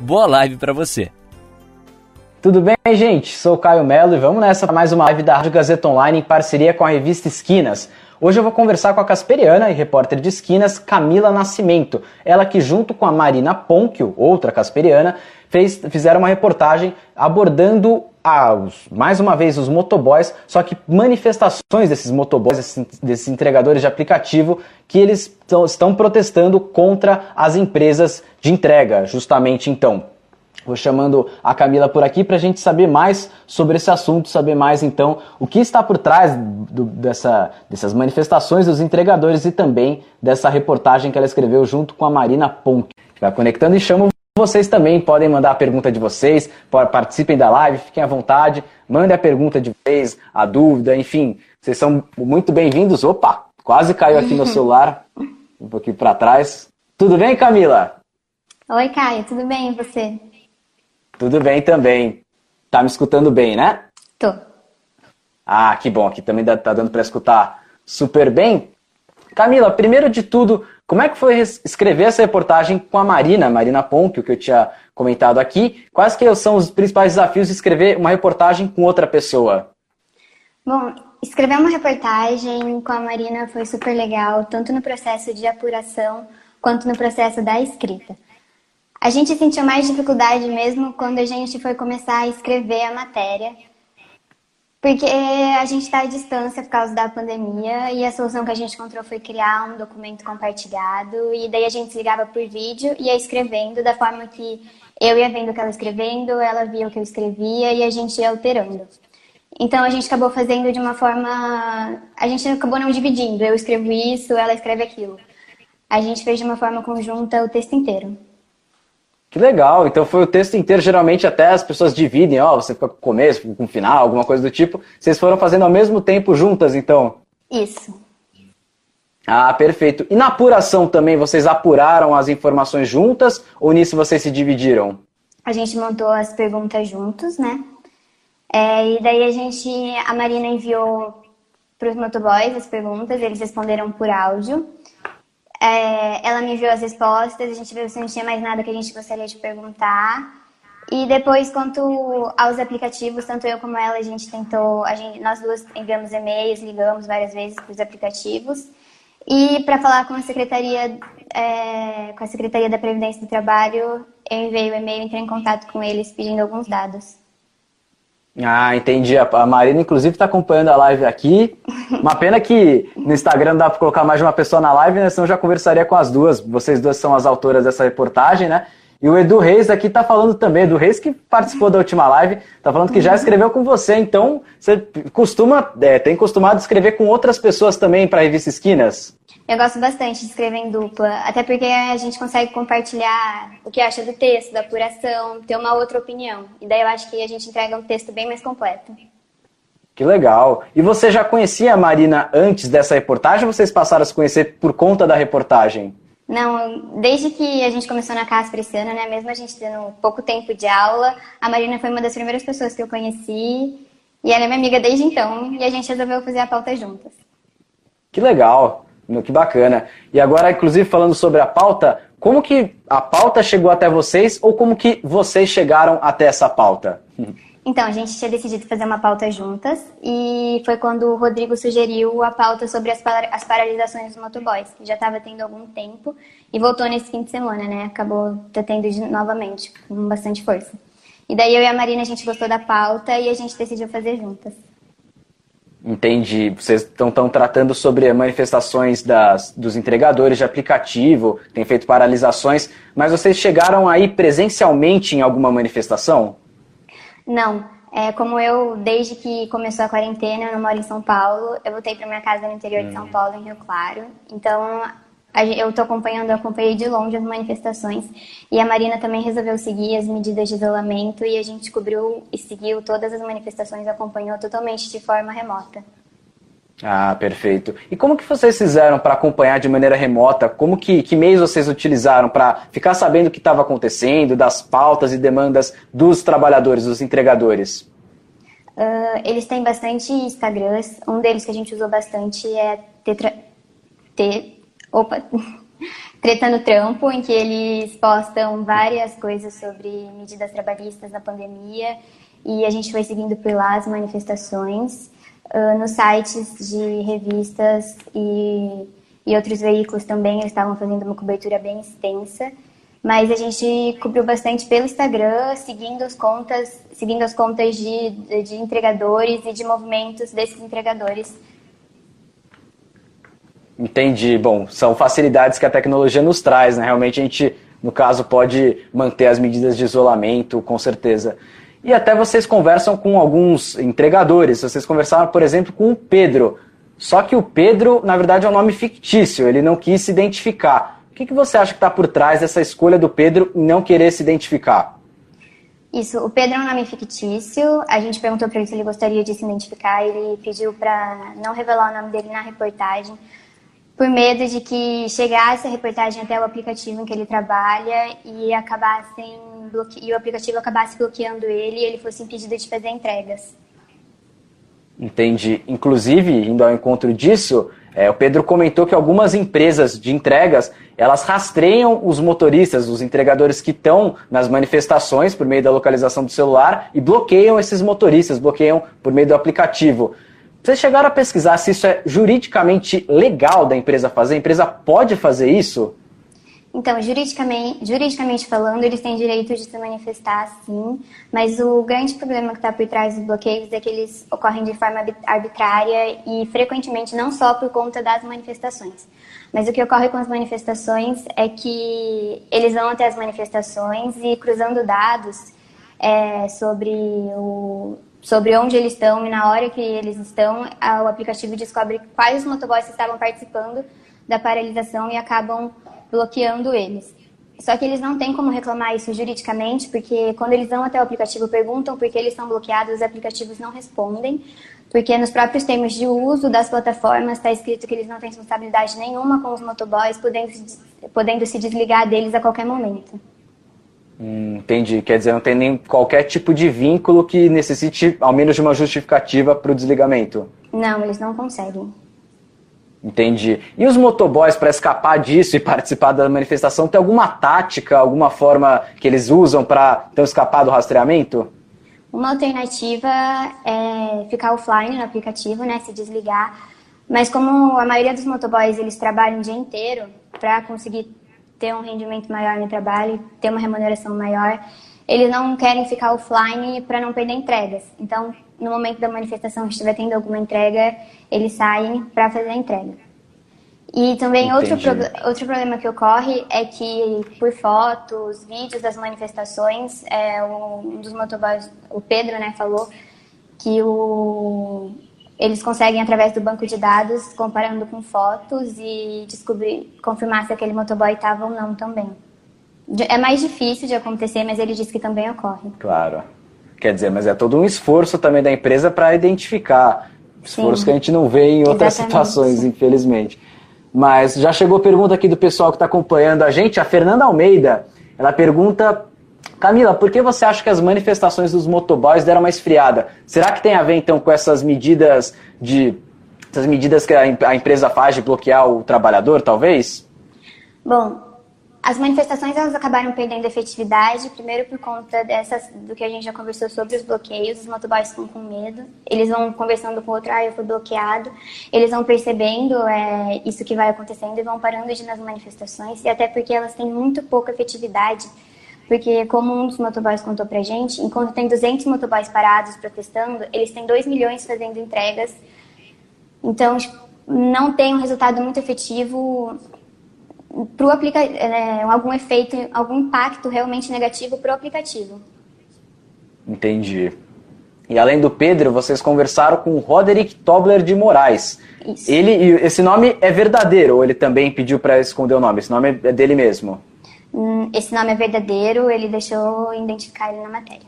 Boa live para você. Tudo bem, gente? Sou Caio Melo e vamos nessa mais uma live da Rádio Gazeta Online em parceria com a revista Esquinas. Hoje eu vou conversar com a casperiana e repórter de Esquinas, Camila Nascimento. Ela que junto com a Marina Ponchio, outra casperiana, fez, fizeram uma reportagem abordando mais uma vez os motoboys, só que manifestações desses motoboys, desses, desses entregadores de aplicativo, que eles estão protestando contra as empresas de entrega, justamente então. Vou chamando a Camila por aqui para a gente saber mais sobre esse assunto, saber mais então o que está por trás do, dessa, dessas manifestações dos entregadores e também dessa reportagem que ela escreveu junto com a Marina Ponk. Vai conectando e chamo vocês também podem mandar a pergunta de vocês, participem da live, fiquem à vontade, mandem a pergunta de vocês, a dúvida, enfim, vocês são muito bem-vindos. Opa, quase caiu aqui no celular, um pouquinho para trás. Tudo bem, Camila? Oi, Caio, tudo bem e você? Tudo bem também. Tá me escutando bem, né? Tô. Ah, que bom, aqui também tá dando para escutar super bem. Camila, primeiro de tudo, como é que foi escrever essa reportagem com a Marina, Marina Pompio, que eu tinha comentado aqui? Quais que são os principais desafios de escrever uma reportagem com outra pessoa? Bom, escrever uma reportagem com a Marina foi super legal, tanto no processo de apuração quanto no processo da escrita. A gente sentiu mais dificuldade mesmo quando a gente foi começar a escrever a matéria, porque a gente está à distância por causa da pandemia e a solução que a gente encontrou foi criar um documento compartilhado e daí a gente ligava por vídeo e ia escrevendo da forma que eu ia vendo o que ela escrevendo, ela via o que eu escrevia e a gente ia alterando. Então a gente acabou fazendo de uma forma. A gente acabou não dividindo. Eu escrevo isso, ela escreve aquilo. A gente fez de uma forma conjunta o texto inteiro. Que legal, então foi o texto inteiro, geralmente até as pessoas dividem, ó, você fica com o começo, com o final, alguma coisa do tipo. Vocês foram fazendo ao mesmo tempo juntas, então? Isso. Ah, perfeito. E na apuração também, vocês apuraram as informações juntas ou nisso vocês se dividiram? A gente montou as perguntas juntos, né? É, e daí a gente, a Marina enviou para os motoboys as perguntas, eles responderam por áudio. É, ela me enviou as respostas, a gente viu se não tinha mais nada que a gente gostaria de perguntar. E depois, quanto aos aplicativos, tanto eu como ela, a gente tentou, a gente, nós duas enviamos e-mails, ligamos várias vezes para os aplicativos. E para falar com a secretaria, é, com a secretaria da Previdência do Trabalho, eu enviei o e-mail, entrei em contato com eles pedindo alguns dados. Ah, entendi. A Marina, inclusive, está acompanhando a live aqui. Uma pena que no Instagram não dá para colocar mais de uma pessoa na live, né? Senão eu já conversaria com as duas. Vocês duas são as autoras dessa reportagem, né? E o Edu Reis aqui está falando também, Edu Reis que participou da última live, está falando que já escreveu com você, então você costuma, é, tem costumado escrever com outras pessoas também para a revista Esquinas? Eu gosto bastante de escrever em dupla, até porque a gente consegue compartilhar o que acha do texto, da apuração, ter uma outra opinião. E daí eu acho que a gente entrega um texto bem mais completo. Que legal. E você já conhecia a Marina antes dessa reportagem ou vocês passaram a se conhecer por conta da reportagem? Não, desde que a gente começou na Casper esse ano, né, mesmo a gente tendo pouco tempo de aula, a Marina foi uma das primeiras pessoas que eu conheci e ela é minha amiga desde então e a gente resolveu fazer a pauta juntas. Que legal. Que bacana. E agora, inclusive, falando sobre a pauta, como que a pauta chegou até vocês ou como que vocês chegaram até essa pauta? Então, a gente tinha decidido fazer uma pauta juntas e foi quando o Rodrigo sugeriu a pauta sobre as, par as paralisações dos motoboys, que já estava tendo algum tempo e voltou nesse fim de semana, né? Acabou tendo novamente, com bastante força. E daí eu e a Marina, a gente gostou da pauta e a gente decidiu fazer juntas. Entendi. Vocês estão tratando sobre manifestações das, dos entregadores de aplicativo, tem feito paralisações, mas vocês chegaram aí presencialmente em alguma manifestação? Não. É, como eu, desde que começou a quarentena, eu não moro em São Paulo, eu voltei para minha casa no interior de São hum. Paulo, em Rio Claro. Então, eu estou acompanhando, eu acompanhei de longe as manifestações e a Marina também resolveu seguir as medidas de isolamento e a gente cobriu e seguiu todas as manifestações, acompanhou totalmente de forma remota. Ah, perfeito. E como que vocês fizeram para acompanhar de maneira remota? Como que, que meios vocês utilizaram para ficar sabendo o que estava acontecendo, das pautas e demandas dos trabalhadores, dos entregadores? Uh, eles têm bastante Instagrams. Um deles que a gente usou bastante é tetra... Te... Opa! Treta no Trampo, em que eles postam várias coisas sobre medidas trabalhistas na pandemia e a gente foi seguindo por lá as manifestações uh, nos sites de revistas e, e outros veículos também, eles estavam fazendo uma cobertura bem extensa. Mas a gente cobriu bastante pelo Instagram, seguindo as contas, seguindo as contas de, de entregadores e de movimentos desses entregadores. Entendi. Bom, são facilidades que a tecnologia nos traz, né? Realmente a gente, no caso, pode manter as medidas de isolamento, com certeza. E até vocês conversam com alguns entregadores. Vocês conversaram, por exemplo, com o Pedro. Só que o Pedro, na verdade, é um nome fictício, ele não quis se identificar. O que, que você acha que está por trás dessa escolha do Pedro não querer se identificar? Isso, o Pedro é um nome fictício. A gente perguntou para ele se ele gostaria de se identificar. Ele pediu para não revelar o nome dele na reportagem, por medo de que chegasse a reportagem até o aplicativo em que ele trabalha e acabassem bloque... e o aplicativo acabasse bloqueando ele e ele fosse impedido de fazer entregas. Entendi. Inclusive, indo ao encontro disso, é, o Pedro comentou que algumas empresas de entregas elas rastreiam os motoristas, os entregadores que estão nas manifestações por meio da localização do celular e bloqueiam esses motoristas, bloqueiam por meio do aplicativo. Vocês chegaram a pesquisar se isso é juridicamente legal da empresa fazer? A empresa pode fazer isso? Então, juridicamente, juridicamente falando, eles têm direito de se manifestar, sim, mas o grande problema que está por trás dos bloqueios é que eles ocorrem de forma arbitrária e frequentemente não só por conta das manifestações. Mas o que ocorre com as manifestações é que eles vão até as manifestações e cruzando dados é, sobre, o, sobre onde eles estão e na hora que eles estão, o aplicativo descobre quais os motoboys estavam participando da paralisação e acabam bloqueando eles. Só que eles não têm como reclamar isso juridicamente, porque quando eles vão até o aplicativo perguntam por que eles estão bloqueados, os aplicativos não respondem, porque nos próprios termos de uso das plataformas está escrito que eles não têm responsabilidade nenhuma com os motoboys, podendo, podendo se desligar deles a qualquer momento. Hum, entendi. Quer dizer, não tem nem qualquer tipo de vínculo que necessite, ao menos, de uma justificativa para o desligamento? Não, eles não conseguem. Entendi. E os motoboys, para escapar disso e participar da manifestação, tem alguma tática, alguma forma que eles usam para então, escapar do rastreamento? Uma alternativa é ficar offline no aplicativo, né, se desligar. Mas como a maioria dos motoboys eles trabalham o dia inteiro para conseguir ter um rendimento maior no trabalho, ter uma remuneração maior, eles não querem ficar offline para não perder entregas. Então, no momento da manifestação, se estiver tendo alguma entrega, eles saem para fazer a entrega. E também outro, pro, outro problema que ocorre é que por fotos, vídeos das manifestações, é, um dos motoboys, o Pedro, né, falou que o, eles conseguem, através do banco de dados, comparando com fotos e descobrir, confirmar se aquele motoboy estava ou não também. É mais difícil de acontecer, mas ele diz que também ocorre. Claro. Quer dizer, mas é todo um esforço também da empresa para identificar. Esforço Sim. que a gente não vê em outras Exatamente. situações, infelizmente. Mas já chegou pergunta aqui do pessoal que está acompanhando a gente, a Fernanda Almeida. Ela pergunta Camila, por que você acha que as manifestações dos motoboys deram uma esfriada? Será que tem a ver então com essas medidas de essas medidas que a empresa faz de bloquear o trabalhador, talvez? Bom, as manifestações elas acabaram perdendo efetividade, primeiro por conta dessas, do que a gente já conversou sobre os bloqueios, os motoboys ficam com medo, eles vão conversando com o outro, ah, eu fui bloqueado, eles vão percebendo é, isso que vai acontecendo e vão parando de ir nas manifestações, e até porque elas têm muito pouca efetividade, porque como um dos motoboys contou pra gente, enquanto tem 200 motoboys parados protestando, eles têm 2 milhões fazendo entregas, então não tem um resultado muito efetivo para o aplicativo, é, algum efeito, algum impacto realmente negativo para o aplicativo. Entendi. E além do Pedro, vocês conversaram com o Roderick Tobler de Moraes. Isso. Ele, esse nome é verdadeiro ou ele também pediu para esconder o nome? Esse nome é dele mesmo? Hum, esse nome é verdadeiro, ele deixou identificar ele na matéria.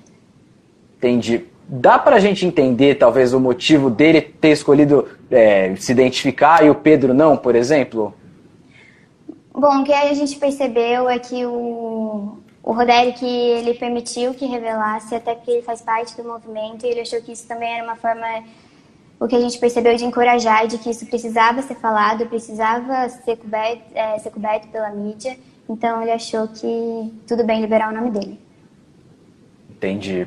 Entendi. Dá para a gente entender, talvez, o motivo dele ter escolhido é, se identificar e o Pedro não, por exemplo? Bom, o que a gente percebeu é que o, o Roderick, ele permitiu que revelasse, até porque ele faz parte do movimento, e ele achou que isso também era uma forma, o que a gente percebeu de encorajar, de que isso precisava ser falado, precisava ser coberto, é, ser coberto pela mídia, então ele achou que tudo bem liberar o nome dele. Entendi.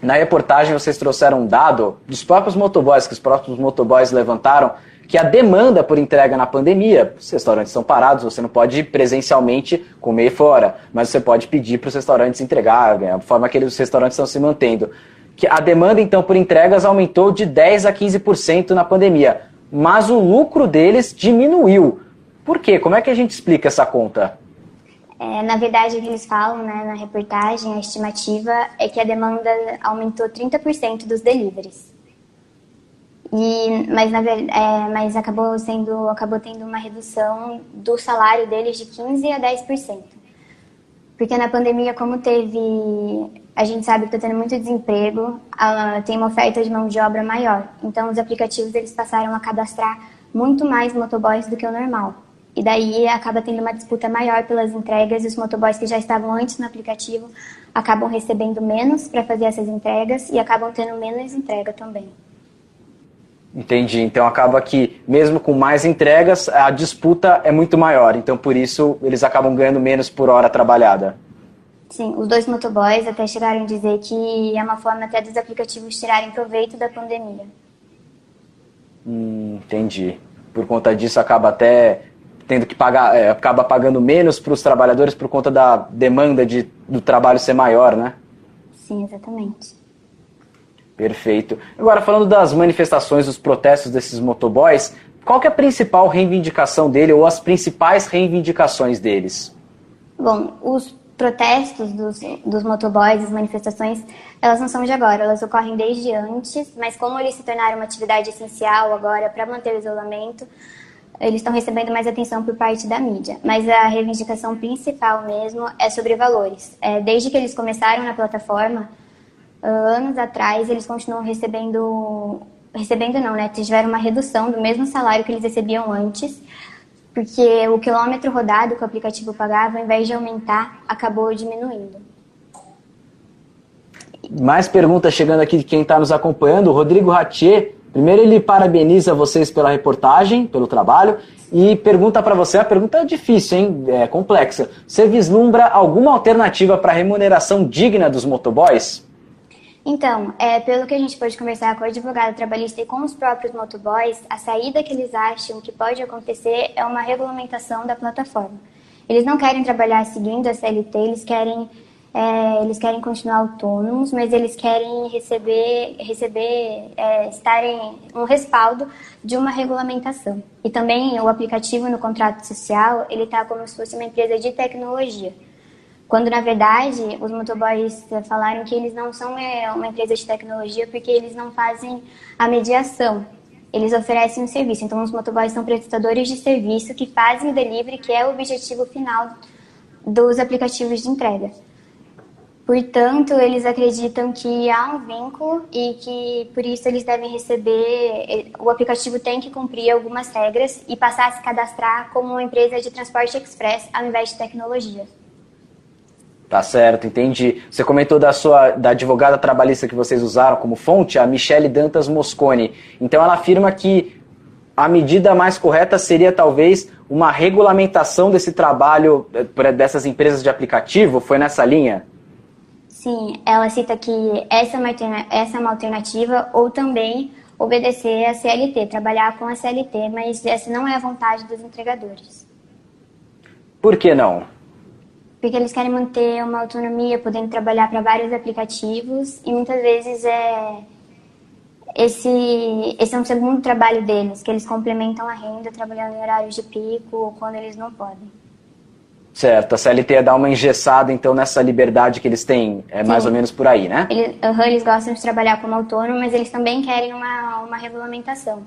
Na reportagem vocês trouxeram um dado dos próprios motoboys, que os próprios motoboys levantaram, que a demanda por entrega na pandemia, os restaurantes estão parados, você não pode presencialmente comer fora, mas você pode pedir para os restaurantes entregar, né, a forma que os restaurantes estão se mantendo. Que a demanda, então, por entregas aumentou de 10% a 15% na pandemia, mas o lucro deles diminuiu. Por quê? Como é que a gente explica essa conta? É, na verdade, o que eles falam né, na reportagem, a estimativa é que a demanda aumentou 30% dos deliveries. E, mas, na, é, mas acabou, sendo, acabou tendo uma redução do salário deles de 15% a 10%. Porque na pandemia, como teve. A gente sabe que está tendo muito desemprego, tem uma oferta de mão de obra maior. Então, os aplicativos eles passaram a cadastrar muito mais motoboys do que o normal. E daí acaba tendo uma disputa maior pelas entregas e os motoboys que já estavam antes no aplicativo acabam recebendo menos para fazer essas entregas e acabam tendo menos entrega também. Entendi. Então acaba que, mesmo com mais entregas, a disputa é muito maior. Então por isso eles acabam ganhando menos por hora trabalhada. Sim, os dois motoboys até chegaram a dizer que é uma forma até dos aplicativos tirarem proveito da pandemia. Hum, entendi. Por conta disso acaba até tendo que pagar, é, acaba pagando menos para os trabalhadores por conta da demanda de, do trabalho ser maior, né? Sim, exatamente. Perfeito. Agora, falando das manifestações, dos protestos desses motoboys, qual é a principal reivindicação dele ou as principais reivindicações deles? Bom, os protestos dos, dos motoboys, as manifestações, elas não são de agora, elas ocorrem desde antes, mas como eles se tornaram uma atividade essencial agora para manter o isolamento, eles estão recebendo mais atenção por parte da mídia. Mas a reivindicação principal mesmo é sobre valores. É, desde que eles começaram na plataforma, anos atrás, eles continuam recebendo. Recebendo não, né? Tiveram uma redução do mesmo salário que eles recebiam antes, porque o quilômetro rodado que o aplicativo pagava, ao invés de aumentar, acabou diminuindo. Mais perguntas chegando aqui de quem está nos acompanhando. Rodrigo Ratier, primeiro ele parabeniza vocês pela reportagem, pelo trabalho, e pergunta para você, a pergunta é difícil, hein? É complexa. Você vislumbra alguma alternativa para remuneração digna dos motoboys? Então, é, pelo que a gente pode conversar com o advogado trabalhista e com os próprios motoboys, a saída que eles acham que pode acontecer é uma regulamentação da plataforma. Eles não querem trabalhar seguindo a CLT, eles querem, é, eles querem continuar autônomos, mas eles querem receber, receber é, estarem um respaldo de uma regulamentação. E também o aplicativo no contrato social, ele está como se fosse uma empresa de tecnologia. Quando, na verdade, os motoboys falaram que eles não são é, uma empresa de tecnologia porque eles não fazem a mediação. Eles oferecem um serviço. Então, os motoboys são prestadores de serviço que fazem o delivery, que é o objetivo final dos aplicativos de entrega. Portanto, eles acreditam que há um vínculo e que por isso eles devem receber. O aplicativo tem que cumprir algumas regras e passar a se cadastrar como uma empresa de transporte express ao invés de tecnologia. Tá certo, entendi. Você comentou da sua da advogada trabalhista que vocês usaram como fonte, a Michele Dantas Moscone. Então ela afirma que a medida mais correta seria talvez uma regulamentação desse trabalho eh, dessas empresas de aplicativo. Foi nessa linha? Sim, ela cita que essa é uma, essa é uma alternativa ou também obedecer a CLT, trabalhar com a CLT, mas essa não é a vontade dos entregadores. Por que não? porque eles querem manter uma autonomia, podendo trabalhar para vários aplicativos e muitas vezes é esse esse é um segundo trabalho deles, que eles complementam a renda trabalhando em horários de pico ou quando eles não podem. Certo, a CLT dá uma engessada então nessa liberdade que eles têm, é mais ou menos por aí, né? Eles, uhum, eles gostam de trabalhar como autônomo, mas eles também querem uma, uma regulamentação.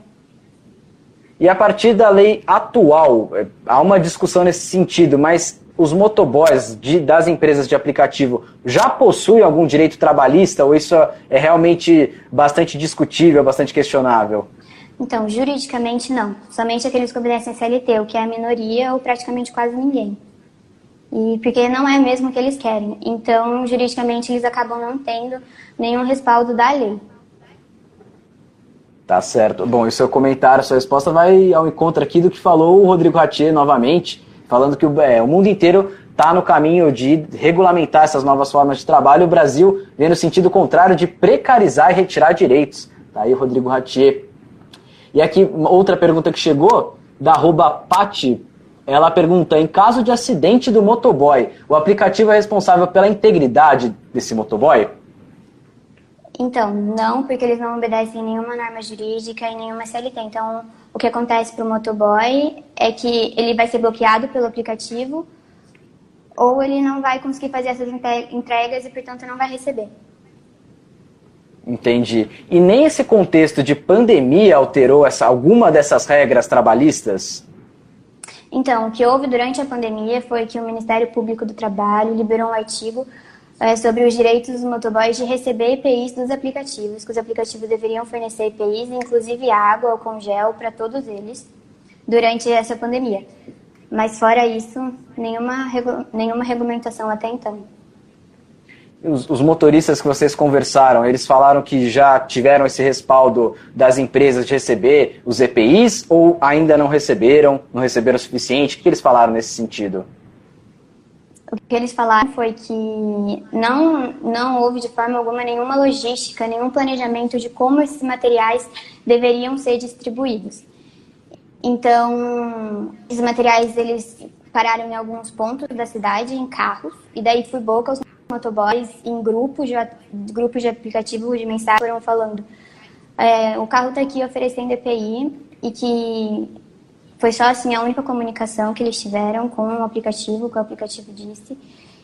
E a partir da lei atual, é, há uma discussão nesse sentido, mas os motoboys de, das empresas de aplicativo já possuem algum direito trabalhista ou isso é realmente bastante discutível, bastante questionável? Então, juridicamente não. Somente aqueles que obedecem a CLT, o que é a minoria ou praticamente quase ninguém. E porque não é mesmo o que eles querem. Então, juridicamente, eles acabam não tendo nenhum respaldo da lei. Tá certo. Bom, e o seu comentário, sua resposta vai ao encontro aqui do que falou o Rodrigo Ratier novamente, falando que o, é, o mundo inteiro está no caminho de regulamentar essas novas formas de trabalho. O Brasil vem no sentido contrário de precarizar e retirar direitos. Tá aí o Rodrigo Ratier. E aqui, outra pergunta que chegou, da arroba ela pergunta: em caso de acidente do motoboy, o aplicativo é responsável pela integridade desse motoboy? Então, não, porque eles não obedecem nenhuma norma jurídica e nenhuma CLT. Então, o que acontece para o motoboy é que ele vai ser bloqueado pelo aplicativo ou ele não vai conseguir fazer essas entregas e, portanto, não vai receber. Entendi. E nem esse contexto de pandemia alterou essa, alguma dessas regras trabalhistas? Então, o que houve durante a pandemia foi que o Ministério Público do Trabalho liberou um artigo é, sobre os direitos dos motoboys de receber EPIs dos aplicativos, que os aplicativos deveriam fornecer EPIs, inclusive água ou congel para todos eles, durante essa pandemia. Mas fora isso, nenhuma, nenhuma regulamentação até então. Os, os, motoristas que vocês conversaram, eles falaram que já tiveram esse respaldo das empresas de receber os EPIs ou ainda não receberam, não receberam o suficiente? O que eles falaram nesse sentido? O que eles falaram foi que não, não houve de forma alguma nenhuma logística, nenhum planejamento de como esses materiais deveriam ser distribuídos. Então, esses materiais eles pararam em alguns pontos da cidade, em carros, e daí por boca os motoboys em grupos de, grupos de aplicativo de mensagem foram falando é, o carro está aqui oferecendo EPI e que foi só assim a única comunicação que eles tiveram com o aplicativo, que o aplicativo disse.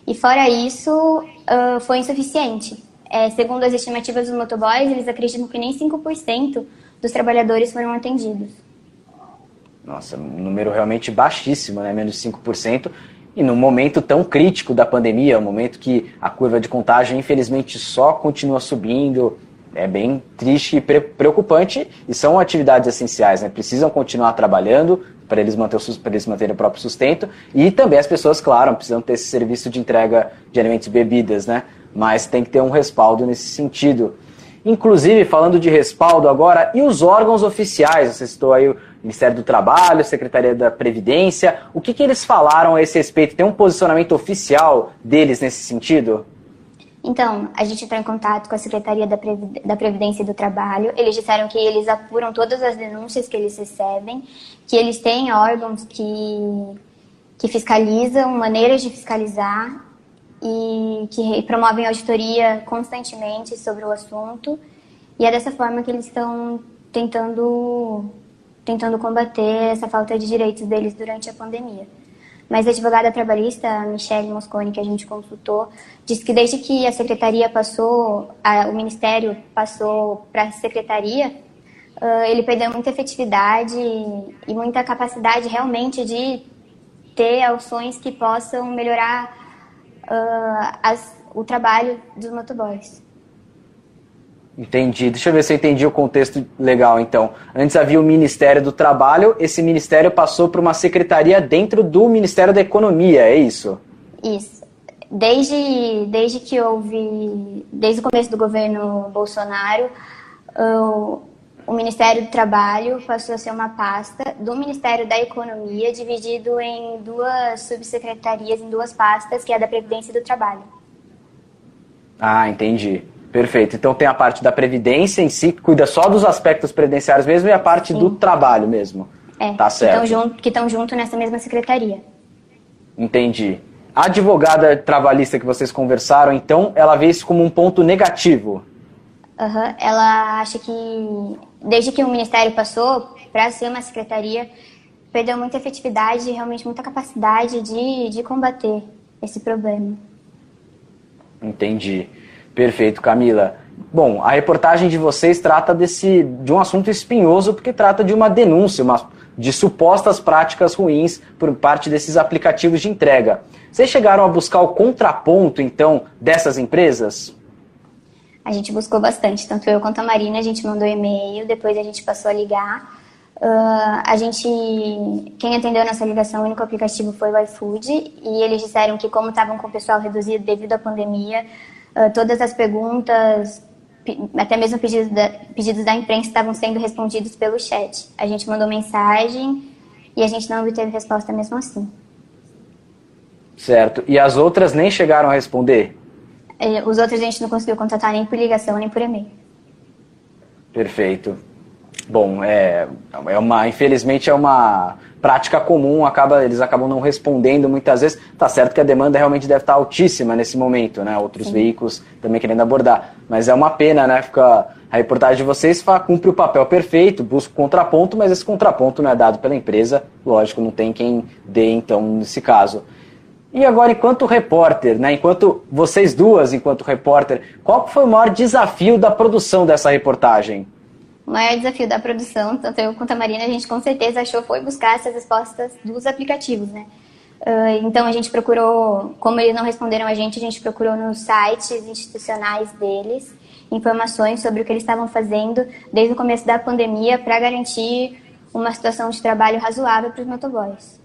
E fora isso, uh, foi insuficiente. É, segundo as estimativas dos motoboys, eles acreditam que nem 5% dos trabalhadores foram atendidos. Nossa, um número realmente baixíssimo, né? menos de 5%. E num momento tão crítico da pandemia, um momento que a curva de contágio, infelizmente, só continua subindo, é bem triste e preocupante, e são atividades essenciais, né? Precisam continuar trabalhando para eles, manter o, eles manterem o próprio sustento, e também as pessoas, claro, precisam ter esse serviço de entrega de alimentos e bebidas, né? Mas tem que ter um respaldo nesse sentido. Inclusive, falando de respaldo agora, e os órgãos oficiais? Você citou aí o Ministério do Trabalho, Secretaria da Previdência. O que, que eles falaram a esse respeito? Tem um posicionamento oficial deles nesse sentido? Então, a gente entrou em contato com a Secretaria da, Previdência e do Trabalho. Eles disseram que eles apuram todas as denúncias que eles recebem, que eles têm órgãos que, que fiscalizam, maneiras de fiscalizar e que promovem auditoria constantemente sobre o assunto. E é dessa forma que eles estão tentando, tentando combater essa falta de direitos deles durante a pandemia. Mas a advogada trabalhista, Michelle Moscone, que a gente consultou, disse que desde que a secretaria passou, a, o ministério passou para a secretaria, uh, ele perdeu muita efetividade e muita capacidade realmente de ter ações que possam melhorar uh, as, o trabalho dos motoboys. Entendi. Deixa eu ver se eu entendi o contexto legal, então. Antes havia o Ministério do Trabalho, esse ministério passou para uma secretaria dentro do Ministério da Economia, é isso? Isso. Desde, desde que houve, desde o começo do governo Bolsonaro, o, o Ministério do Trabalho passou a ser uma pasta do Ministério da Economia, dividido em duas subsecretarias, em duas pastas, que é a da Previdência e do Trabalho. Ah, entendi. Perfeito. Então tem a parte da previdência em si, que cuida só dos aspectos previdenciários mesmo, e a parte Sim. do trabalho mesmo. É, tá certo. Que estão junto, junto nessa mesma secretaria. Entendi. A advogada trabalhista que vocês conversaram, então, ela vê isso como um ponto negativo. Uhum. Ela acha que, desde que o Ministério passou para ser uma secretaria, perdeu muita efetividade e realmente muita capacidade de, de combater esse problema. Entendi. Perfeito, Camila. Bom, a reportagem de vocês trata desse, de um assunto espinhoso, porque trata de uma denúncia, uma, de supostas práticas ruins por parte desses aplicativos de entrega. Vocês chegaram a buscar o contraponto, então, dessas empresas? A gente buscou bastante, tanto eu quanto a Marina, a gente mandou e-mail, depois a gente passou a ligar. Uh, a gente, quem atendeu a nossa ligação, o único aplicativo foi o iFood, e eles disseram que como estavam com o pessoal reduzido devido à pandemia, uh, todas as perguntas, até mesmo pedidos da, pedidos da imprensa estavam sendo respondidos pelo chat. A gente mandou mensagem e a gente não obteve resposta mesmo assim. Certo. E as outras nem chegaram a responder? É, os outros a gente não conseguiu contatar nem por ligação, nem por e-mail. Perfeito. Bom, é, é uma, infelizmente é uma prática comum, acaba, eles acabam não respondendo muitas vezes. Tá certo que a demanda realmente deve estar altíssima nesse momento, né? Outros Sim. veículos também querendo abordar. Mas é uma pena, né? Fica, a reportagem de vocês cumpre o papel perfeito, busca o contraponto, mas esse contraponto não é dado pela empresa, lógico, não tem quem dê então nesse caso. E agora, enquanto repórter, né, enquanto vocês duas, enquanto repórter, qual foi o maior desafio da produção dessa reportagem? O maior desafio da produção, tanto eu quanto a Marina, a gente com certeza achou foi buscar essas respostas dos aplicativos, né? Uh, então a gente procurou, como eles não responderam a gente, a gente procurou nos sites institucionais deles informações sobre o que eles estavam fazendo desde o começo da pandemia para garantir uma situação de trabalho razoável para os motoboys.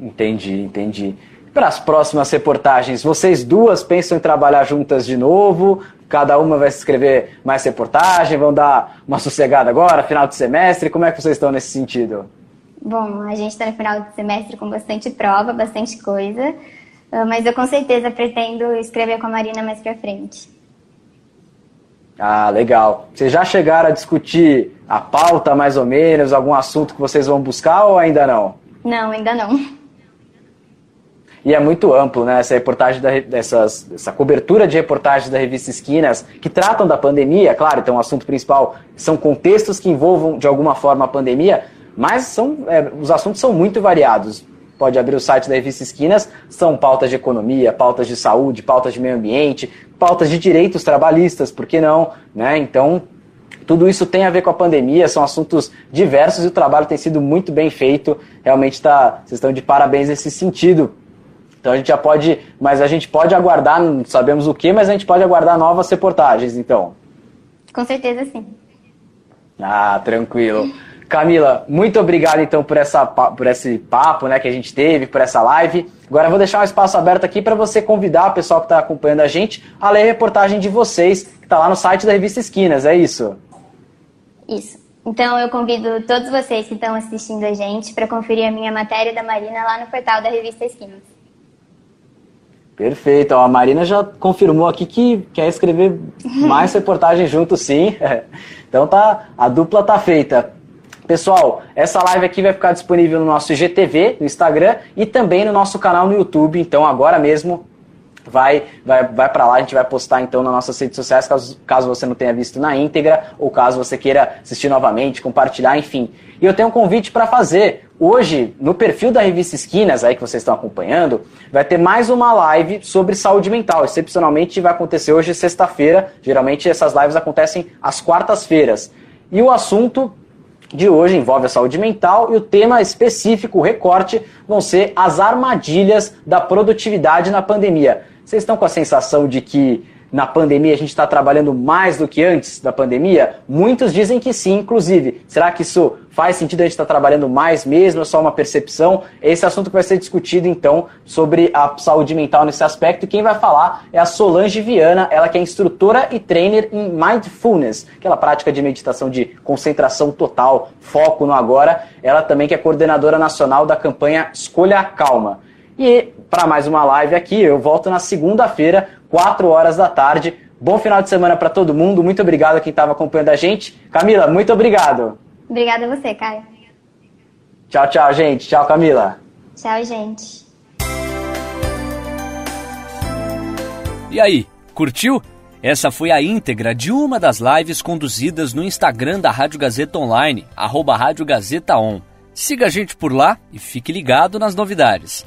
Entendi, entendi. Para as próximas reportagens, vocês duas pensam em trabalhar juntas de novo? Cada uma vai escrever mais reportagem, vão dar uma sossegada agora, final de semestre. Como é que vocês estão nesse sentido? Bom, a gente está no final de semestre com bastante prova, bastante coisa, ah, mas eu com certeza pretendo escrever com a Marina mais para frente. Ah, legal. Vocês já chegaram a discutir a pauta mais ou menos, algum assunto que vocês vão buscar ou ainda não? Não, ainda não. E é muito amplo, né? Essa reportagem da, dessas, essa cobertura de reportagens da revista Esquinas, que tratam da pandemia, claro, então o assunto principal são contextos que envolvam de alguma forma a pandemia, mas são, é, os assuntos são muito variados. Pode abrir o site da revista Esquinas, são pautas de economia, pautas de saúde, pautas de meio ambiente, pautas de direitos trabalhistas, por que não? Né? Então, tudo isso tem a ver com a pandemia, são assuntos diversos e o trabalho tem sido muito bem feito. Realmente tá, vocês estão de parabéns nesse sentido. Então a gente já pode, mas a gente pode aguardar, não sabemos o que, mas a gente pode aguardar novas reportagens, então. Com certeza sim. Ah, tranquilo. Camila, muito obrigado então por, essa, por esse papo né, que a gente teve, por essa live. Agora eu vou deixar um espaço aberto aqui para você convidar o pessoal que está acompanhando a gente a ler a reportagem de vocês, que está lá no site da revista Esquinas, é isso? Isso. Então eu convido todos vocês que estão assistindo a gente para conferir a minha matéria da Marina lá no portal da revista Esquinas. Perfeito. a Marina já confirmou aqui que quer escrever mais reportagens junto, sim. Então tá, a dupla tá feita. Pessoal, essa live aqui vai ficar disponível no nosso IGTV, no Instagram e também no nosso canal no YouTube. Então agora mesmo vai, vai, vai para lá, a gente vai postar então nas nossas redes sociais, caso, caso você não tenha visto na íntegra, ou caso você queira assistir novamente, compartilhar, enfim. E eu tenho um convite para fazer. Hoje, no perfil da revista Esquinas, aí que vocês estão acompanhando, vai ter mais uma live sobre saúde mental. Excepcionalmente vai acontecer hoje, sexta-feira. Geralmente essas lives acontecem às quartas-feiras. E o assunto de hoje envolve a saúde mental e o tema específico, o recorte, vão ser as armadilhas da produtividade na pandemia. Vocês estão com a sensação de que na pandemia a gente está trabalhando mais do que antes da pandemia? Muitos dizem que sim, inclusive. Será que isso faz sentido a gente estar tá trabalhando mais mesmo? É só uma percepção? Esse assunto que vai ser discutido então sobre a saúde mental nesse aspecto. Quem vai falar é a Solange Viana, ela que é instrutora e trainer em Mindfulness, aquela prática de meditação de concentração total, foco no agora. Ela também que é coordenadora nacional da campanha Escolha a Calma. E para mais uma live aqui, eu volto na segunda-feira 4 horas da tarde. Bom final de semana para todo mundo. Muito obrigado a quem estava acompanhando a gente. Camila, muito obrigado. Obrigada a você, Caio. Tchau, tchau, gente. Tchau, Camila. Tchau, gente. E aí, curtiu? Essa foi a íntegra de uma das lives conduzidas no Instagram da Rádio Gazeta Online, arroba Rádio Gazeta On. Siga a gente por lá e fique ligado nas novidades.